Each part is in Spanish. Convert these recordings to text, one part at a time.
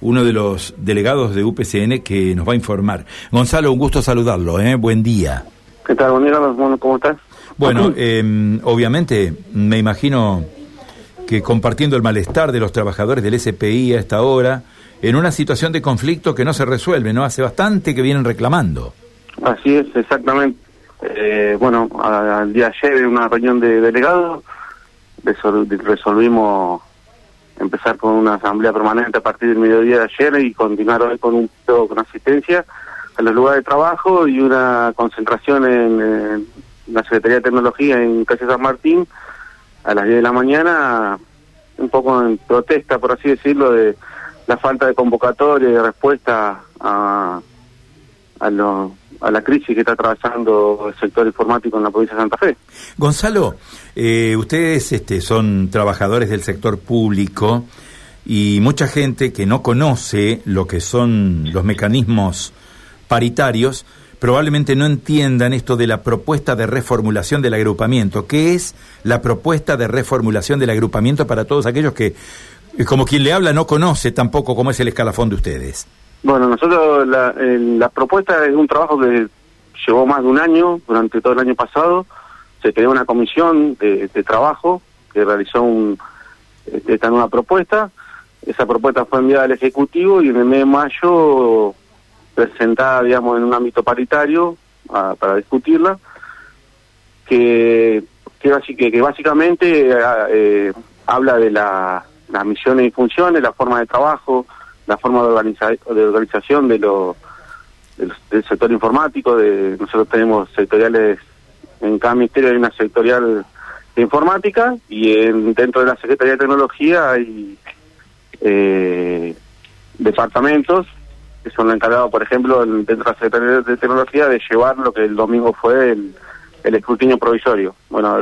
uno de los delegados de UPCN que nos va a informar. Gonzalo, un gusto saludarlo, ¿eh? Buen día. ¿Qué tal? Buen día, ¿cómo estás? Bueno, eh, obviamente me imagino que compartiendo el malestar de los trabajadores del SPI a esta hora, en una situación de conflicto que no se resuelve, ¿no? Hace bastante que vienen reclamando. Así es, exactamente. Eh, bueno, al día ayer en una reunión de delegados resolvimos empezar con una asamblea permanente a partir del mediodía de ayer y continuar hoy con un asistencia a los lugares de trabajo y una concentración en, la Secretaría de Tecnología en calle San Martín a las 10 de la mañana, un poco en protesta, por así decirlo, de la falta de convocatoria y de respuesta a, a los a la crisis que está atravesando el sector informático en la provincia de Santa Fe. Gonzalo, eh, ustedes este, son trabajadores del sector público y mucha gente que no conoce lo que son los mecanismos paritarios probablemente no entiendan esto de la propuesta de reformulación del agrupamiento. ¿Qué es la propuesta de reformulación del agrupamiento para todos aquellos que, como quien le habla, no conoce tampoco cómo es el escalafón de ustedes? Bueno, nosotros la, propuesta es un trabajo que llevó más de un año, durante todo el año pasado. Se creó una comisión de, trabajo que realizó un, este, esta nueva propuesta. Esa propuesta fue enviada al Ejecutivo y en el mes de mayo presentada, digamos, en un ámbito paritario para discutirla, que básicamente eh, habla de la, las misiones y funciones, la forma de trabajo, la forma de, de organización de lo, del, sector informático. De, nosotros tenemos sectoriales, en cada ministerio hay una sectorial de informática y en, dentro de la Secretaría de Tecnología hay eh, departamentos que son encargados, por ejemplo, dentro de la Secretaría de Tecnología de llevar lo que el domingo fue el, el escrutinio provisorio. Bueno,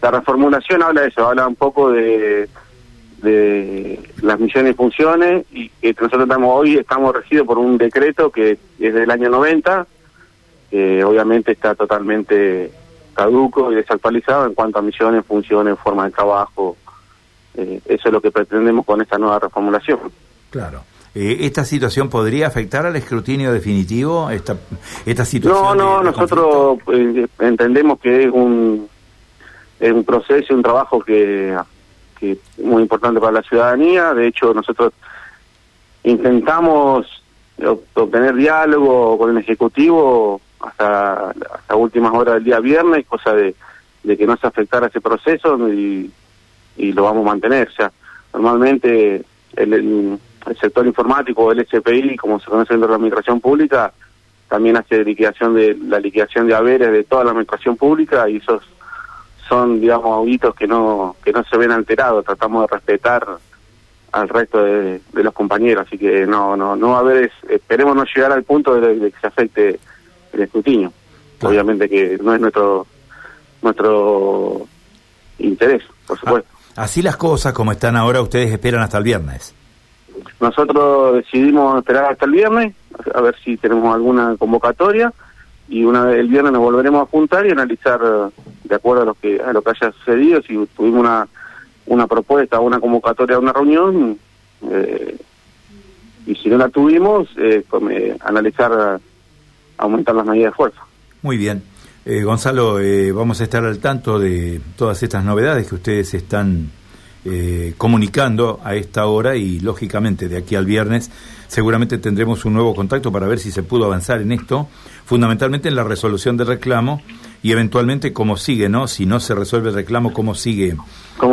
la reformulación habla de eso, habla un poco de de las misiones y funciones y que nosotros estamos hoy estamos regidos por un decreto que es del año 90 que obviamente está totalmente caduco y desactualizado en cuanto a misiones, funciones, forma de trabajo. Eh, eso es lo que pretendemos con esta nueva reformulación. Claro. Eh, ¿Esta situación podría afectar al escrutinio definitivo? Esta, esta situación no, no, nosotros eh, entendemos que es un, es un proceso, un trabajo que que es muy importante para la ciudadanía. De hecho, nosotros intentamos obtener diálogo con el Ejecutivo hasta, hasta últimas horas del día viernes, cosa de, que no se afectara ese proceso y, lo vamos a mantener. O normalmente el, el, sector informático, el SPI, como se conoce dentro de la administración pública, también hace liquidación de la liquidación de haberes de toda la administración pública y esos son, digamos, hitos que no, que no se ven alterados, tratamos de respetar al resto de, los compañeros, así que no, no, no va a haber, esperemos no llegar al punto de, que se afecte el escrutinio. Obviamente que no es nuestro, nuestro interés, por supuesto. así las cosas como están ahora, ustedes esperan hasta el viernes. Nosotros decidimos esperar hasta el viernes, a ver si tenemos alguna convocatoria y una vez el viernes nos volveremos a juntar y analizar de acuerdo a lo que a lo que haya sucedido si tuvimos una una propuesta una convocatoria una reunión eh, y si no la tuvimos eh, eh analizar aumentar las medidas de fuerza. Muy bien. Eh, Gonzalo vamos a estar al tanto de todas estas novedades que ustedes están eh, comunicando a esta hora y lógicamente de aquí al viernes seguramente tendremos un nuevo contacto para ver si se pudo avanzar en esto, fundamentalmente en la resolución del reclamo y eventualmente cómo sigue, ¿no? Si no se resuelve el reclamo, cómo sigue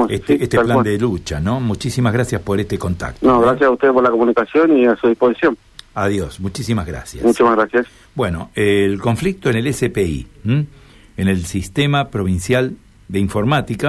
este, este plan de lucha, ¿no? Muchísimas gracias por este contacto. No, gracias a usted por la comunicación y a su disposición. Adiós, muchísimas gracias. Muchísimas gracias. Bueno, el conflicto en el SPI, en el Sistema Provincial de Informática.